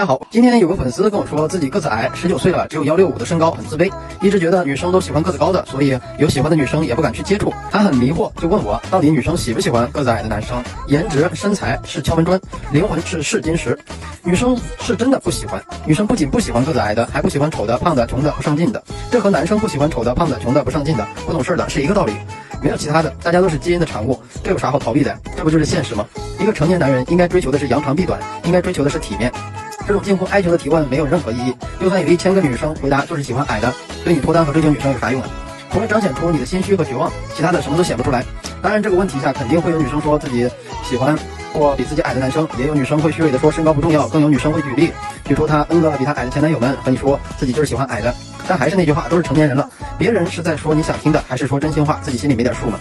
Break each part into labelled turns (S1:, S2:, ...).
S1: 大家好，今天有个粉丝跟我说自己个子矮，十九岁了，只有幺六五的身高，很自卑，一直觉得女生都喜欢个子高的，所以有喜欢的女生也不敢去接触。他很迷惑，就问我到底女生喜不喜欢个子矮的男生？颜值身材是敲门砖，灵魂是试金石。女生是真的不喜欢，女生不仅不喜欢个子矮的，还不喜欢丑的、胖的、穷的、不上进的。这和男生不喜欢丑的、胖的、穷的、不上进的、不懂事的是一个道理，没有其他的，大家都是基因的产物，这有啥好逃避的？这不就是现实吗？一个成年男人应该追求的是扬长避短，应该追求的是体面。这种近乎哀求的提问没有任何意义。就算有一千个女生回答就是喜欢矮的，对你脱单和追求女生有啥用啊？除了彰显出你的心虚和绝望，其他的什么都显不出来。当然，这个问题下肯定会有女生说自己喜欢或比自己矮的男生，也有女生会虚伪的说身高不重要，更有女生会举例，举出她 N 个比她矮的前男友们和你说自己就是喜欢矮的。但还是那句话，都是成年人了，别人是在说你想听的，还是说真心话，自己心里没点数吗？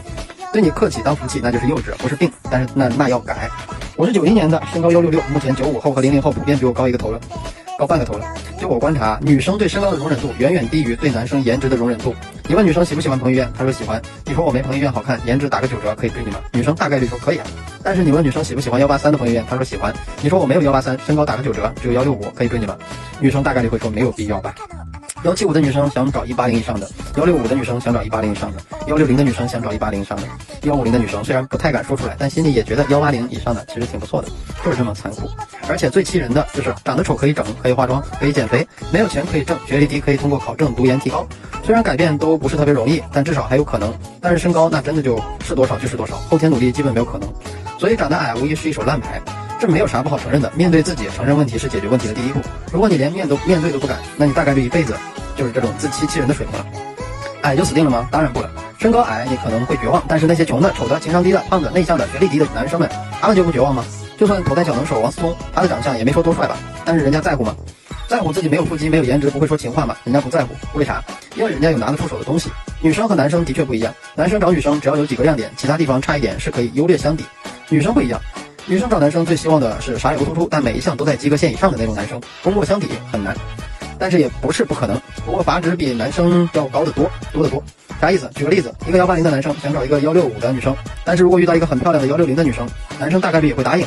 S1: 对你客气当福气，那就是幼稚，不是病。但是那那要改。我是九零年的，身高幺六六，目前九五后和零零后普遍比我高一个头了，高半个头了。就我观察，女生对身高的容忍度远远低于对男生颜值的容忍度。你问女生喜不喜欢彭于晏，她说喜欢。你说我没彭于晏好看，颜值打个九折可以追你吗？女生大概率说可以啊。但是你问女生喜不喜欢幺八三的彭于晏，她说喜欢。你说我没有幺八三，身高打个九折，只有幺六五可以追你吗？女生大概率会说没有必要吧。幺七五的女生想找一八零以上的，幺六五的女生想找一八零以上的，幺六零的女生想找一八零以上的，幺五零的女生虽然不太敢说出来，但心里也觉得幺八零以上的其实挺不错的，就是这么残酷。而且最气人的就是长得丑可以整，可以化妆，可以减肥，没有钱可以挣，学历低可以通过考证读研提高。虽然改变都不是特别容易，但至少还有可能。但是身高那真的就是多少就是多少，后天努力基本没有可能。所以长得矮无疑是一手烂牌。这没有啥不好承认的，面对自己承认问题是解决问题的第一步。如果你连面都面对都不敢，那你大概率一辈子就是这种自欺欺人的水平了。矮就死定了吗？当然不了。身高矮你可能会绝望，但是那些穷的、丑的、情商低的、胖的、内向的、学历低的男生们，他们就不绝望吗？就算头戴小能手王思聪，他的长相也没说多帅吧，但是人家在乎吗？在乎自己没有腹肌、没有颜值、不会说情话吗？人家不在乎，为啥？因为人家有拿得出手的东西。女生和男生的确不一样，男生找女生只要有几个亮点，其他地方差一点是可以优劣相抵。女生不一样。女生找男生最希望的是啥也不突出，但每一项都在及格线以上的那种男生，功过相抵很难，但是也不是不可能。不过阀值比男生要高得多，多得多。啥意思？举个例子，一个幺八零的男生想找一个幺六五的女生，但是如果遇到一个很漂亮的幺六零的女生，男生大概率也会答应。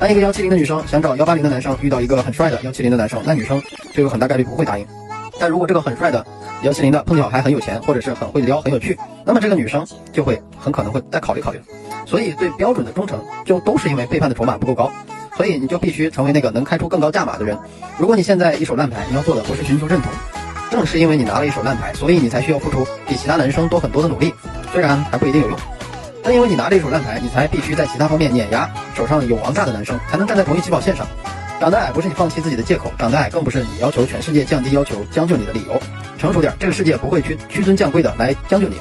S1: 但一个幺七零的女生想找幺八零的男生，遇到一个很帅的幺七零的男生，那女生就有很大概率不会答应。但如果这个很帅的幺七零的碰巧还很有钱，或者是很会撩、很有趣，那么这个女生就会很可能会再考虑考虑。所以，对标准的忠诚，就都是因为背叛的筹码不够高，所以你就必须成为那个能开出更高价码的人。如果你现在一手烂牌，你要做的不是寻求认同，正是因为你拿了一手烂牌，所以你才需要付出比其他男生多很多的努力，虽然还不一定有用。但因为你拿了一手烂牌，你才必须在其他方面碾压手上有王炸的男生，才能站在同一起跑线上。长得矮不是你放弃自己的借口，长得矮更不是你要求全世界降低要求将就你的理由。成熟点，这个世界不会屈屈尊降贵的来将就你，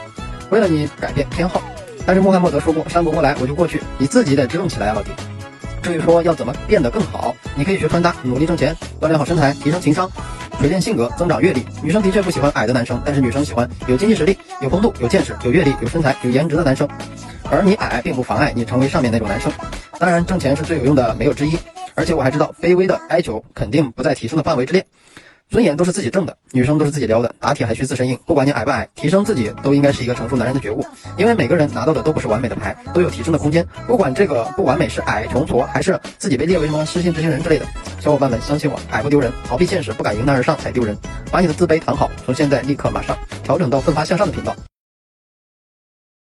S1: 为了你改变偏好。但是穆罕默德说过，山不过来我就过去，你自己得支棱起来啊，老弟。至于说要怎么变得更好，你可以学穿搭，努力挣钱，锻炼好身材，提升情商，锤炼性格，增长阅历。女生的确不喜欢矮的男生，但是女生喜欢有经济实力、有风度、有见识、有阅历、有身材、有颜值的男生。而你矮并不妨碍你成为上面那种男生。当然，挣钱是最有用的，没有之一。而且我还知道，卑微的哀求肯定不在提升的范围之列。尊严都是自己挣的，女生都是自己撩的，打铁还需自身硬。不管你矮不矮，提升自己都应该是一个成熟男人的觉悟。因为每个人拿到的都不是完美的牌，都有提升的空间。不管这个不完美是矮、穷、矬，还是自己被列为什么失信执行人之类的，小伙伴们相信我，矮不丢人，逃避现实不敢迎难而上才丢人。把你的自卑谈好，从现在立刻马上调整到奋发向上的频道。